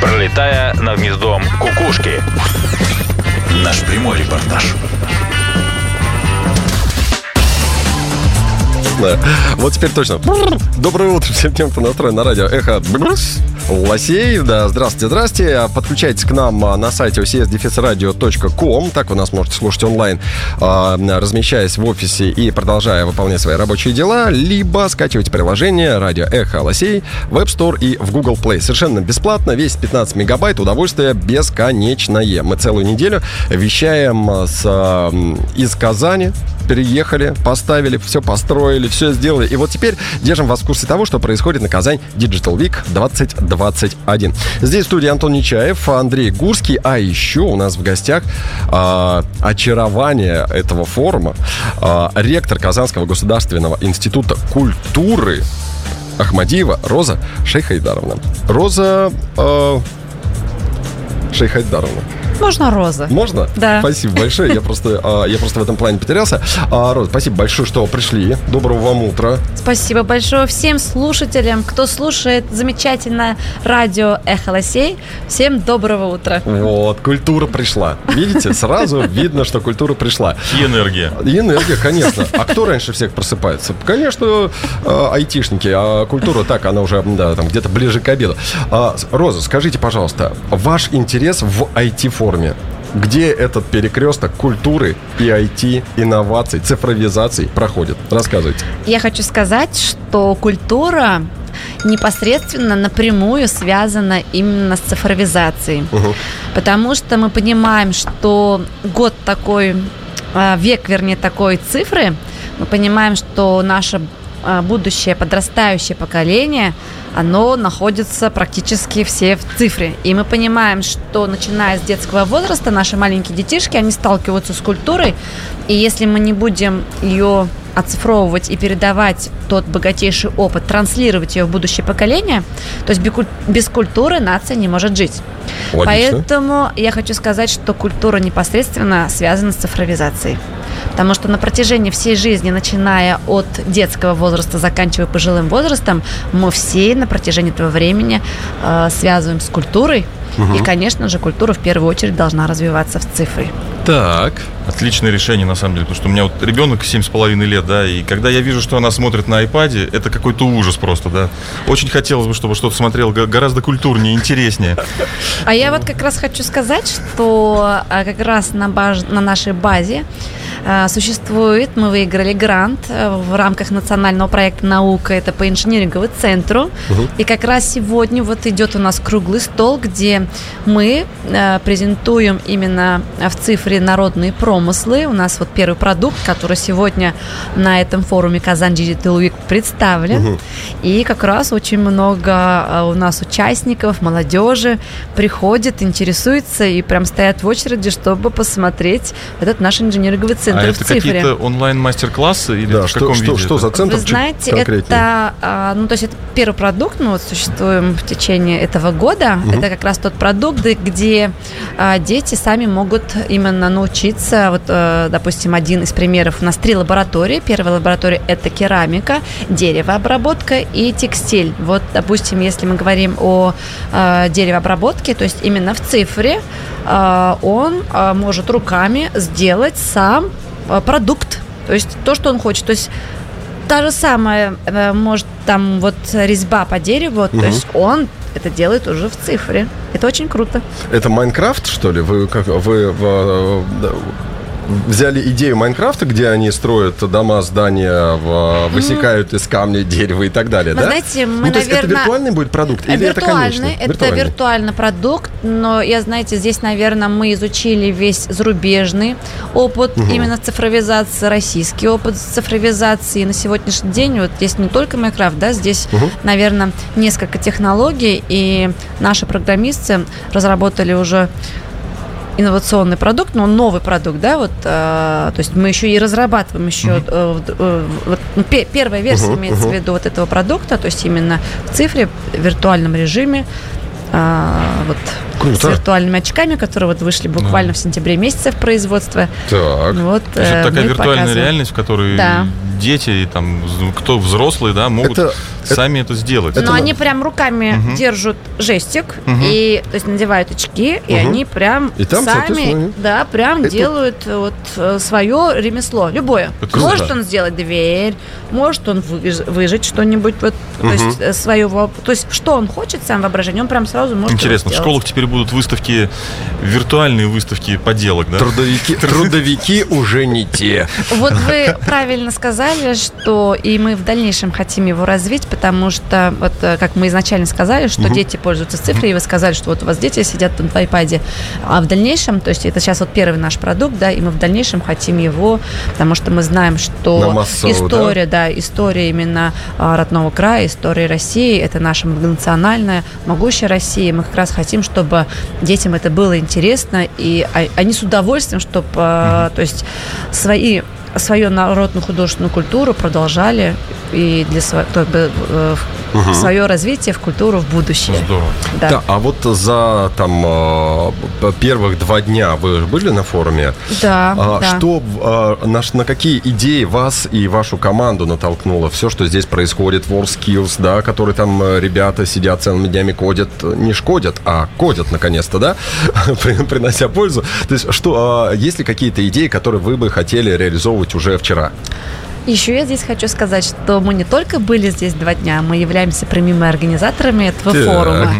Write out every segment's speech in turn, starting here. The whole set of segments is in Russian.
пролетая над гнездом кукушки. Наш прямой репортаж. Вот теперь точно. Доброе утро всем тем, кто настроен на радио Эхо Лосей. Да, здравствуйте, здравствуйте. Подключайтесь к нам а, на сайте ocsdefisradio.com. Так вы нас можете слушать онлайн, а, размещаясь в офисе и продолжая выполнять свои рабочие дела. Либо скачивайте приложение радио Эхо Лосей в App Store и в Google Play. Совершенно бесплатно, весит 15 мегабайт, удовольствие бесконечное. Мы целую неделю вещаем с, из Казани, переехали, поставили, все построили, все сделали. И вот теперь держим вас в курсе того, что происходит на Казань Digital Week 2021. Здесь в студии Антон Нечаев, Андрей Гурский, а еще у нас в гостях э, очарование этого форума, э, ректор Казанского государственного института культуры Ахмадиева Роза Шейхайдаровна. Роза э, Шейхайдаровна. Можно Роза. Можно? Да. Спасибо большое. Я просто, а, я просто в этом плане потерялся. А, Роза, спасибо большое, что пришли. Доброго вам утра. Спасибо большое всем слушателям, кто слушает замечательное радио Эхо Лосей. Всем доброго утра. Вот, культура пришла. Видите, сразу видно, что культура пришла. И энергия. И энергия, конечно. А кто раньше всех просыпается? Конечно, а, айтишники. А культура так, она уже да, там где-то ближе к обеду. Роза, скажите, пожалуйста, ваш интерес в IT-форме форме. Где этот перекресток культуры и IT, инноваций, цифровизаций проходит? Рассказывайте. Я хочу сказать, что культура непосредственно напрямую связана именно с цифровизацией. Угу. Потому что мы понимаем, что год такой, а, век, вернее, такой цифры, мы понимаем, что наше а, будущее подрастающее поколение – оно находится практически все в цифре. И мы понимаем, что начиная с детского возраста наши маленькие детишки, они сталкиваются с культурой, и если мы не будем ее оцифровывать и передавать тот богатейший опыт, транслировать ее в будущее поколение, то есть без культуры нация не может жить. Логично. Поэтому я хочу сказать, что культура непосредственно связана с цифровизацией. Потому что на протяжении всей жизни, начиная от детского возраста, заканчивая пожилым возрастом, мы все на протяжении этого времени э, связываем с культурой. Угу. И, конечно же, культура в первую очередь должна развиваться в цифре. Так. Отличное решение, на самом деле, потому что у меня вот ребенок 7,5 лет, да, и когда я вижу, что она смотрит на iPad, это какой-то ужас просто, да. Очень хотелось бы, чтобы что-то смотрел гораздо культурнее, интереснее. А я вот как раз хочу сказать, что а, как раз на, баз, на нашей базе существует, мы выиграли грант э, в рамках национального проекта «Наука», это по инжиниринговому центру. Угу. И как раз сегодня вот идет у нас круглый стол, где мы э, презентуем именно в цифре народные промыслы. У нас вот первый продукт, который сегодня на этом форуме «Казань Digital Week» представлен. Угу. И как раз очень много э, у нас участников, молодежи приходит, интересуется и прям стоят в очереди, чтобы посмотреть этот наш инжиниринговый центр центр а это какие-то онлайн-мастер-классы или да, в каком что, виде? Что, что за центр? Вы знаете, это, а, ну, то есть это первый продукт, мы вот существуем в течение этого года. Угу. Это как раз тот продукт, где а, дети сами могут именно научиться. Вот, а, допустим, один из примеров. У нас три лаборатории. Первая лаборатория – это керамика, деревообработка и текстиль. Вот, допустим, если мы говорим о а, деревообработке, то есть именно в цифре, он может руками сделать сам продукт, то есть то, что он хочет. То есть та же самая, э, может, там вот резьба по дереву, угу. то есть он это делает уже в цифре. Это очень круто. Это Майнкрафт, что ли? Вы как вы в, взяли идею Майнкрафта, где они строят дома, здания, высекают из камня, дерева и так далее, Вы да? знаете, мы, ну, то есть это виртуальный будет продукт или это конечный? Это виртуальный. виртуальный продукт, но я, знаете, здесь, наверное, мы изучили весь зарубежный опыт угу. именно цифровизации, российский опыт цифровизации. И на сегодняшний день вот здесь не только Майнкрафт, да, здесь, угу. наверное, несколько технологий, и наши программисты разработали уже инновационный продукт, но новый продукт, да, вот, э, то есть мы еще и разрабатываем еще, э, вот, ну, первая версия uh-huh, имеется uh-huh. в виду вот этого продукта, то есть именно в цифре, в виртуальном режиме, э, вот Круто. с виртуальными очками, которые вот вышли буквально в сентябре месяце в производство. Так. Вот, То есть это э, такая виртуальная показываем. реальность, в которой Да. дети, и там, кто взрослые, да, могут Это- сами это, сделать. это Но на- они прям руками Мгм. держат жестик Мгм. и то есть надевают очки, и Мгм. они прям И там, сами, да, прям это- делают вот свое ремесло, любое. Это может круто. он сделать дверь, может он выж- выжать что-нибудь, вот, то есть э, свое, во- то есть что он хочет сам воображение, он прям сразу может. его Интересно, в сделать. школах теперь будут выставки, виртуальные выставки поделок, да? Трудовики, трудовики уже не те. Вот вы правильно сказали, что и мы в дальнейшем хотим его развить, потому что, вот э, как мы изначально сказали, что дети пользуются цифрой, и вы сказали, что вот у вас дети сидят там в iPad, а в дальнейшем, то есть это сейчас вот первый наш продукт, да, и мы в дальнейшем хотим его, потому что мы знаем, На что массовую, история, да? история именно а, родного края, история России, это наша многонациональная, могущая Россия, мы как раз хотим, чтобы детям это было интересно, и а- они с удовольствием, чтобы, то есть свои свою народную художественную культуру продолжали и для сво- как бы, в- свое развитие в культуру в будущее. Здорово. Да. Да, а вот за там э, первых два дня вы были на форуме? Да, А, да. Что, э, на, на какие идеи вас и вашу команду натолкнуло? Все, что здесь происходит, WorldSkills, да, которые там э, ребята сидят целыми днями кодят, не шкодят, а кодят наконец-то, да, При- принося пользу. То есть, что, а, есть ли какие-то идеи, которые вы бы хотели реализовывать уже вчера? Еще я здесь хочу сказать, что мы не только были здесь два дня, мы являемся прямыми организаторами этого Так. форума.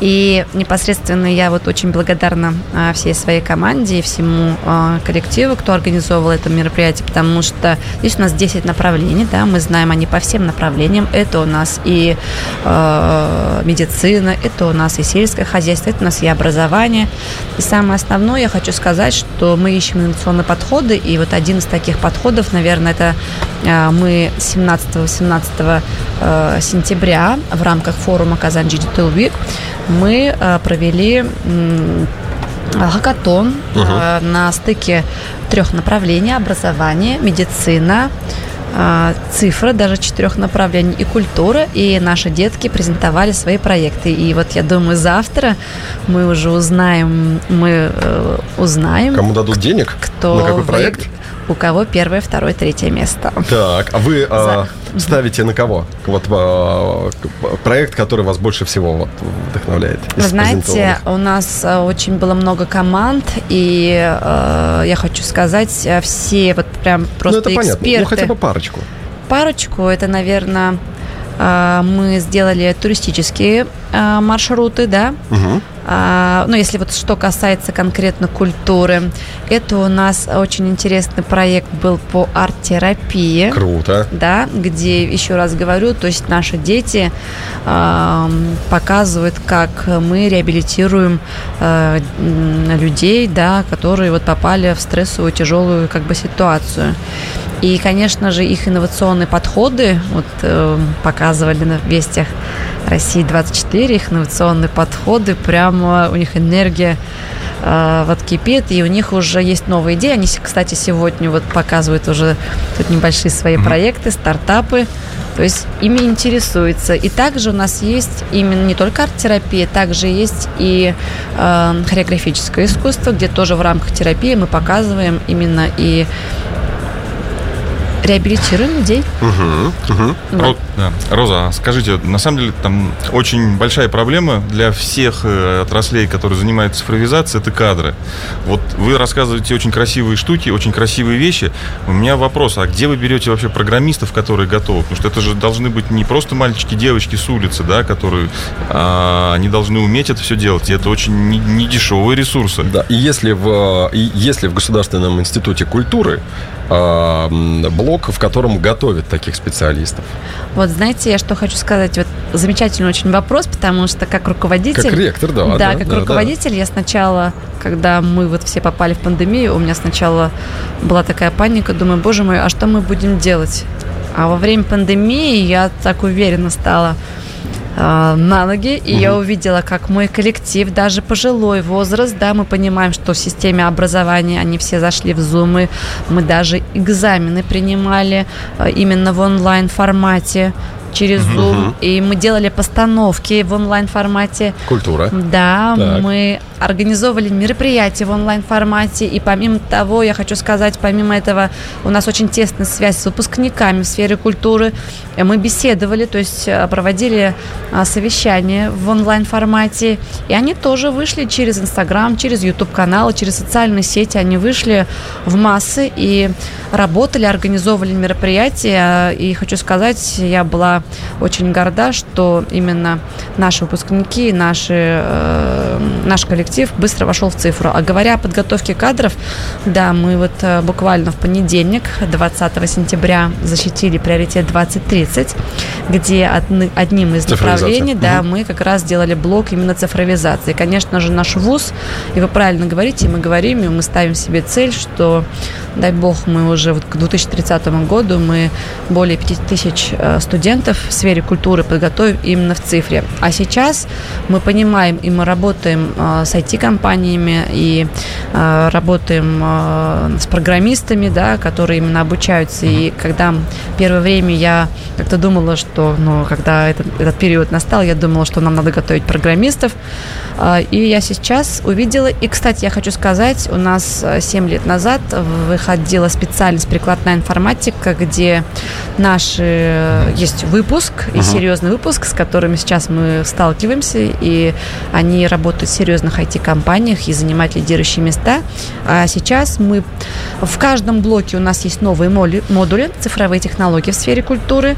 И непосредственно я вот очень благодарна а, всей своей команде и всему а, коллективу, кто организовывал это мероприятие, потому что здесь у нас 10 направлений, да, мы знаем они по всем направлениям. Это у нас и э, медицина, это у нас и сельское хозяйство, это у нас и образование. И самое основное, я хочу сказать, что мы ищем инновационные подходы, и вот один из таких подходов, наверное, это мы 17-18 э, сентября в рамках форума Казань Digital Week мы э, провели хакатон э, на стыке трех направлений образование, медицина, цифра, даже четырех направлений и культура, и наши детки презентовали свои проекты. И вот я думаю, завтра мы уже узнаем, мы э, узнаем, Кому дадут денег? кто На какой проект? У кого первое, второе, третье место. Так, а вы а, ставите на кого? Вот к- проект, который вас больше всего вот, вдохновляет? Вы знаете, у нас э, очень было много команд, и э, я хочу сказать, э, все вот прям Ну, просто это понятно. эксперты. Ну, хотя бы парочку. Парочку, это, наверное, э, мы сделали туристические э, маршруты, да. Мгм. А, ну, если вот что касается конкретно культуры, это у нас очень интересный проект был по арт-терапии Круто. да, где, еще раз говорю, то есть наши дети эм, показывают, как мы реабилитируем м, людей, да, которые вот попали в стрессовую тяжелую как бы ситуацию. И, конечно же, их инновационные подходы, вот э, показывали на вестях России 24, их инновационные подходы, прямо у них энергия э, вот кипит, и у них уже есть новые идеи. Они, кстати, сегодня вот показывают уже тут небольшие свои проекты, стартапы. То есть ими интересуются. И также у нас есть именно не только арт-терапия, также есть и э, хореографическое искусство, где тоже в рамках терапии мы показываем именно и реабилитируем людей. Мгм, мгм. Вот. Ро- да. Роза, а скажите, на самом деле там очень большая проблема для всех э, отраслей, которые занимаются цифровизацией, это кадры. Вот вы рассказываете очень красивые штуки, очень красивые вещи. У меня вопрос, а где вы берете вообще программистов, которые готовы? Потому что это же должны быть не просто мальчики, девочки с улицы, да, которые а, они должны уметь это все делать. И это очень не, не дешевые ресурсы. Да, и если в, и если в Государственном институте культуры блок, в котором готовят таких специалистов. Вот знаете, я что хочу сказать. Вот замечательный очень вопрос, потому что как руководитель... Как ректор, да. Да, да, как да, да. руководитель я сначала, когда мы вот все попали в пандемию, у меня сначала была такая паника, думаю, боже мой, а что мы будем делать? А во время пандемии я так уверенно стала э, на ноги, и я увидела, как мой коллектив, даже пожилой возраст, да, мы понимаем, что в системе образования они все зашли в и мы даже экзамены принимали э, именно в онлайн формате через Zoom, и мы делали постановки в онлайн-формате. Культура. Да, Так. мы организовывали мероприятия в онлайн-формате, и помимо того, я хочу сказать, помимо этого, у нас очень тесная связь с выпускниками в сфере культуры. Мы беседовали, то есть э, проводили а, совещания в онлайн-формате, и они тоже вышли через Инстаграм, через YouTube-каналы, через социальные сети, они вышли в массы и работали, организовывали мероприятия, и хочу сказать, я была очень горда, что именно наши выпускники, наши, э, наш коллектив быстро вошел в цифру. А говоря о подготовке кадров, да, мы вот э, буквально в понедельник, 20 сентября, защитили приоритет 2030, где одни- одним из направлений, да, Мгм. мы как раз сделали блок именно цифровизации. Конечно же, наш ВУЗ, и вы правильно говорите, и мы говорим, и мы ставим себе цель, что, дай бог, мы уже вот к 2030 году мы более 5 тысяч э, студентов в сфере культуры подготовим именно в цифре. А сейчас мы понимаем, и мы работаем э, с IT-компаниями, и э, работаем э, с программистами, да, которые именно обучаются. И когда первое время я как-то думала, что, ну, когда этот, этот период настал, я думала, что нам надо готовить программистов. А, И я сейчас увидела, и, кстати, я хочу сказать, у нас 7 лет назад выходила специальность прикладная информатика, где наши э, есть выпуск, и серьезный выпуск, с которыми сейчас мы сталкиваемся, и они работают в серьезных IT-компаниях и занимают лидирующие места. А сейчас мы в каждом блоке у нас есть новые модули, цифровые технологии в сфере культуры.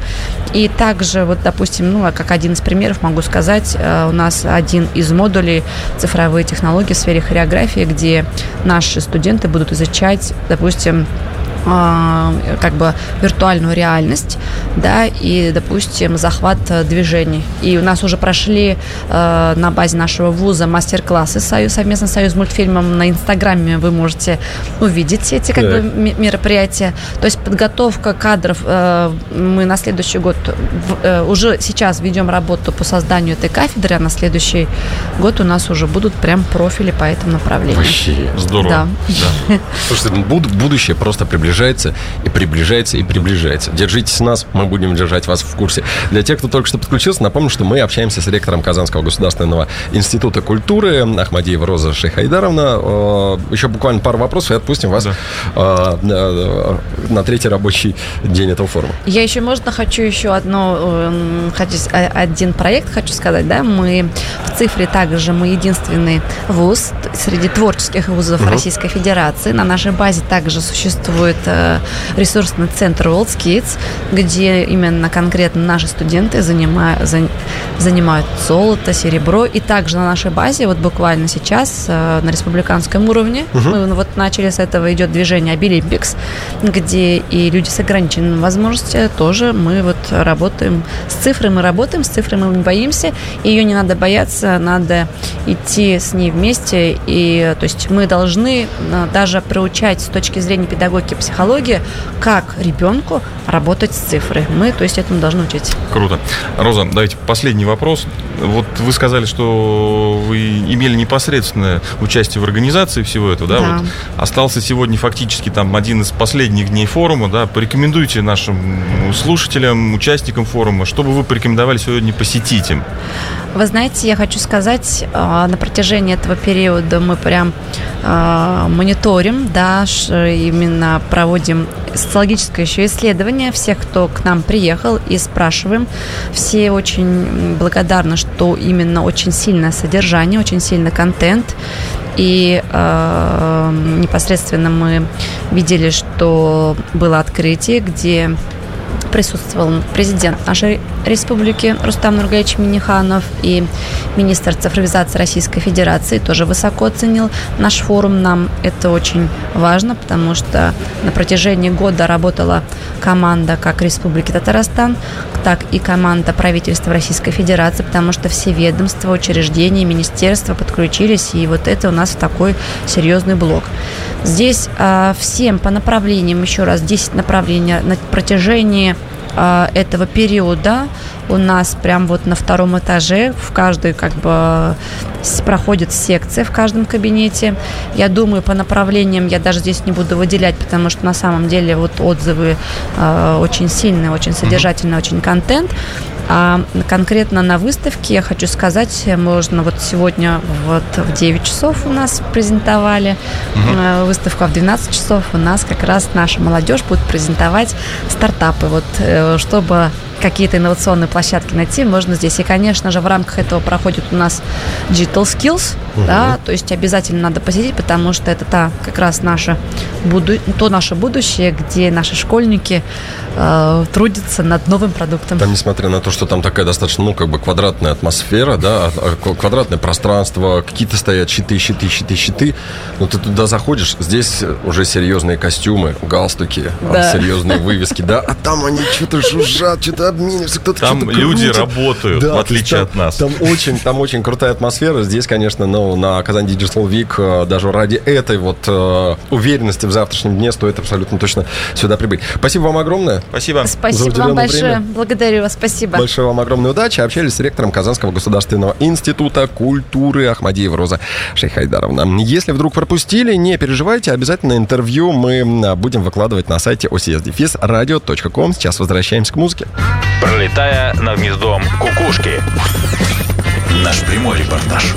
И также, вот, допустим, ну, как один из примеров могу сказать, э, у нас один из модулей цифровые технологии в сфере хореографии, где наши студенты будут изучать, допустим, как бы виртуальную реальность, да, и, допустим, захват э, движений. И у нас уже прошли э, на базе нашего вуза мастер-классы союз, совместно с Союз мультфильмом. На Инстаграме вы можете увидеть эти как Так. бы, мероприятия. То есть подготовка кадров, э, мы на следующий год в- э, уже сейчас ведем работу по созданию этой кафедры, а на следующий год у нас уже будут прям профили по этому направлению. Вообще. Здорово. Да. Да. Слушайте, ну, буд- будущее просто приближается и приближается и приближается. Держитесь нас, мы будем держать вас в курсе. Для тех, кто только что подключился, напомню, что мы общаемся с ректором Казанского государственного института культуры Ахмадиева Роза Шейхайдаровна. Э, Еще буквально пару вопросов и отпустим вас Да. э, э, на третий рабочий день этого форума. Я еще, можно, хочу еще одно, эм, хочу, один проект хочу сказать, да, мы в цифре также, мы единственный вуз среди творческих вузов Российской Федерации. На нашей базе также существует э, ресурсный центр WorldSkids, где именно конкретно наши студенты занимают, занимают золото, серебро, и также на нашей базе, вот буквально сейчас э, на республиканском уровне, мы вот начали с этого идет движение Abilimpics, где и люди с ограниченными возможностями тоже мы вот работаем с цифрой, мы работаем с цифрой, мы не боимся, ее не надо бояться, надо идти с ней вместе, и то есть мы должны э, даже приучать с точки зрения педагогики и психологии, как ребенку работать с цифрой. Мы, то есть, этому должны учить. Круто. Роза, давайте последний вопрос. Вот вы сказали, что вы имели непосредственное участие в организации всего этого, да? Да. Вот остался сегодня фактически там один из последних дней форума, да? Порекомендуйте нашим слушателям, участникам форума, что бы вы порекомендовали сегодня посетить им? Вы знаете, я хочу сказать, э, на протяжении этого периода мы прям э, мониторим, да, именно проводим социологическое еще исследование всех, кто к нам приехал, и спрашиваем. Все очень благодарны, что именно очень сильное содержание, очень сильный контент. И э, непосредственно мы видели, что было открытие, где присутствовал президент нашей республики Рустам Нургаевич Миниханов и министр цифровизации Российской Федерации тоже высоко оценил наш форум. Нам это очень важно, потому что на протяжении года работала команда как Республики Татарстан, так и команда правительства Российской Федерации, потому что все ведомства, учреждения, министерства подключились, и вот это у нас такой серьезный блок. Здесь а, всем по направлениям, еще раз, 10 направлений на протяжении этого периода у нас прям вот на втором этаже в каждой как бы проходит секция в каждом кабинете. Я думаю, по направлениям я даже здесь не буду выделять, потому что на самом деле вот отзывы э, очень сильные, очень содержательные, очень контент. А конкретно на выставке, я хочу сказать, можно вот сегодня вот в 9 часов у нас презентовали угу. выставку, а в 12 часов у нас как раз наша молодежь будет презентовать стартапы. Вот э, чтобы какие-то инновационные площадки найти, можно здесь. И, конечно же, в рамках этого проходит у нас Digital Skills, угу. да, то есть обязательно надо посетить, потому что это та как раз наше, буду, то наше будущее, где наши школьники э, трудятся над новым продуктом. Там, несмотря на то, что там такая достаточно, ну, как бы квадратная атмосфера, да, а, а, квадратное пространство, какие-то стоят щиты, щиты, щиты, щиты, но ты туда заходишь, здесь уже серьезные костюмы, галстуки, да. серьезные вывески, да, а там они что-то жужжат, что-то обмениваешься, кто-то Там люди крутит. работают, да, в отличие там, от нас. Там очень, там очень крутая атмосфера. Здесь, конечно, ну, на Казань Digital Week э, даже ради этой вот э, уверенности в завтрашнем дне стоит абсолютно точно сюда прибыть. Спасибо вам огромное. Спасибо. Спасибо вам большое. Время. Благодарю вас. Спасибо. Большое вам огромной удачи. Общались с ректором Казанского государственного института культуры Ахмадиева Роза Шейхайдаровна. Если вдруг пропустили, не переживайте, обязательно интервью мы будем выкладывать на сайте ocsdefis.radio.com. Сейчас возвращаемся к музыке пролетая над гнездом кукушки. Наш прямой репортаж.